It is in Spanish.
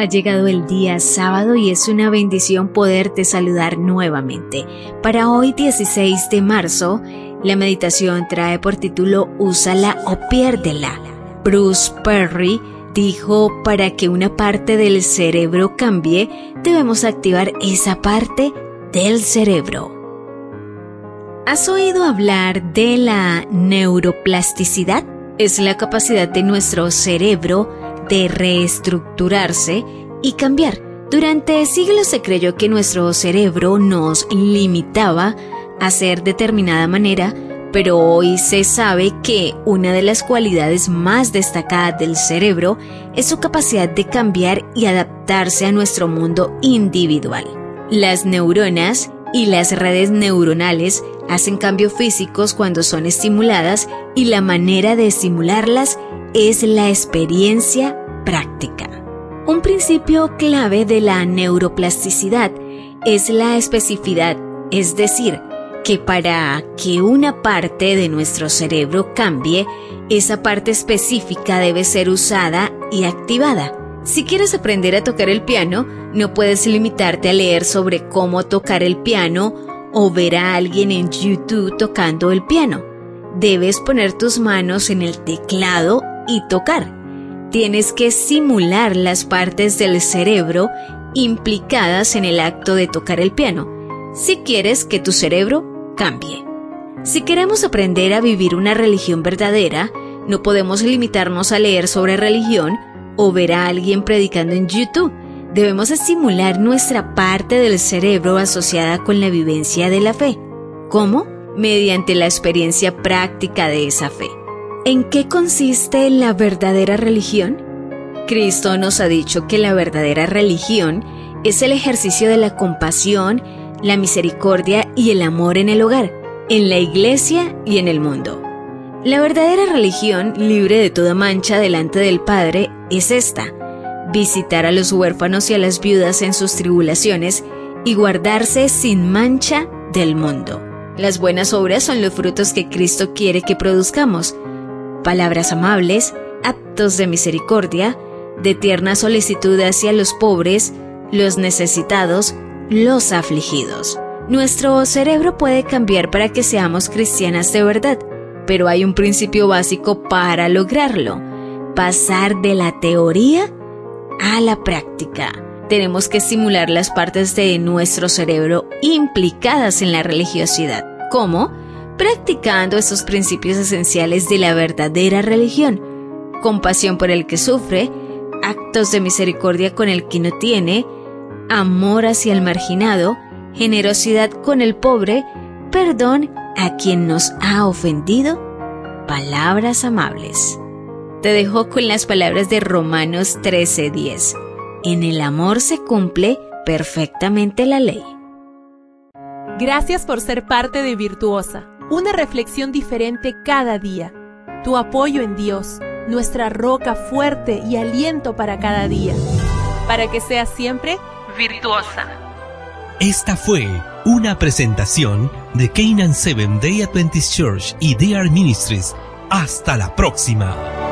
Ha llegado el día sábado y es una bendición poderte saludar nuevamente. Para hoy 16 de marzo, la meditación trae por título Úsala o piérdela. Bruce Perry dijo, para que una parte del cerebro cambie, debemos activar esa parte del cerebro. ¿Has oído hablar de la neuroplasticidad? Es la capacidad de nuestro cerebro de reestructurarse y cambiar. Durante siglos se creyó que nuestro cerebro nos limitaba a ser determinada manera, pero hoy se sabe que una de las cualidades más destacadas del cerebro es su capacidad de cambiar y adaptarse a nuestro mundo individual. Las neuronas y las redes neuronales hacen cambios físicos cuando son estimuladas y la manera de estimularlas es la experiencia práctica. Un principio clave de la neuroplasticidad es la especificidad, es decir, que para que una parte de nuestro cerebro cambie, esa parte específica debe ser usada y activada. Si quieres aprender a tocar el piano, no puedes limitarte a leer sobre cómo tocar el piano o ver a alguien en YouTube tocando el piano. Debes poner tus manos en el teclado y tocar. Tienes que simular las partes del cerebro implicadas en el acto de tocar el piano, si quieres que tu cerebro cambie. Si queremos aprender a vivir una religión verdadera, no podemos limitarnos a leer sobre religión o ver a alguien predicando en YouTube. Debemos estimular nuestra parte del cerebro asociada con la vivencia de la fe. ¿Cómo? Mediante la experiencia práctica de esa fe. ¿En qué consiste la verdadera religión? Cristo nos ha dicho que la verdadera religión es el ejercicio de la compasión, la misericordia y el amor en el hogar, en la iglesia y en el mundo. La verdadera religión, libre de toda mancha delante del Padre, es esta, visitar a los huérfanos y a las viudas en sus tribulaciones y guardarse sin mancha del mundo. Las buenas obras son los frutos que Cristo quiere que produzcamos, palabras amables, actos de misericordia, de tierna solicitud hacia los pobres, los necesitados, los afligidos. Nuestro cerebro puede cambiar para que seamos cristianas de verdad, pero hay un principio básico para lograrlo, pasar de la teoría a la práctica. Tenemos que estimular las partes de nuestro cerebro implicadas en la religiosidad, como practicando esos principios esenciales de la verdadera religión, compasión por el que sufre, actos de misericordia con el que no tiene, amor hacia el marginado, generosidad con el pobre, perdón a quien nos ha ofendido, palabras amables. Te dejo con las palabras de Romanos 13:10. En el amor se cumple perfectamente la ley. Gracias por ser parte de Virtuosa una reflexión diferente cada día. Tu apoyo en Dios, nuestra roca fuerte y aliento para cada día. Para que seas siempre virtuosa. Esta fue una presentación de Canaan Seven Day Adventist Church y DR Ministries. Hasta la próxima.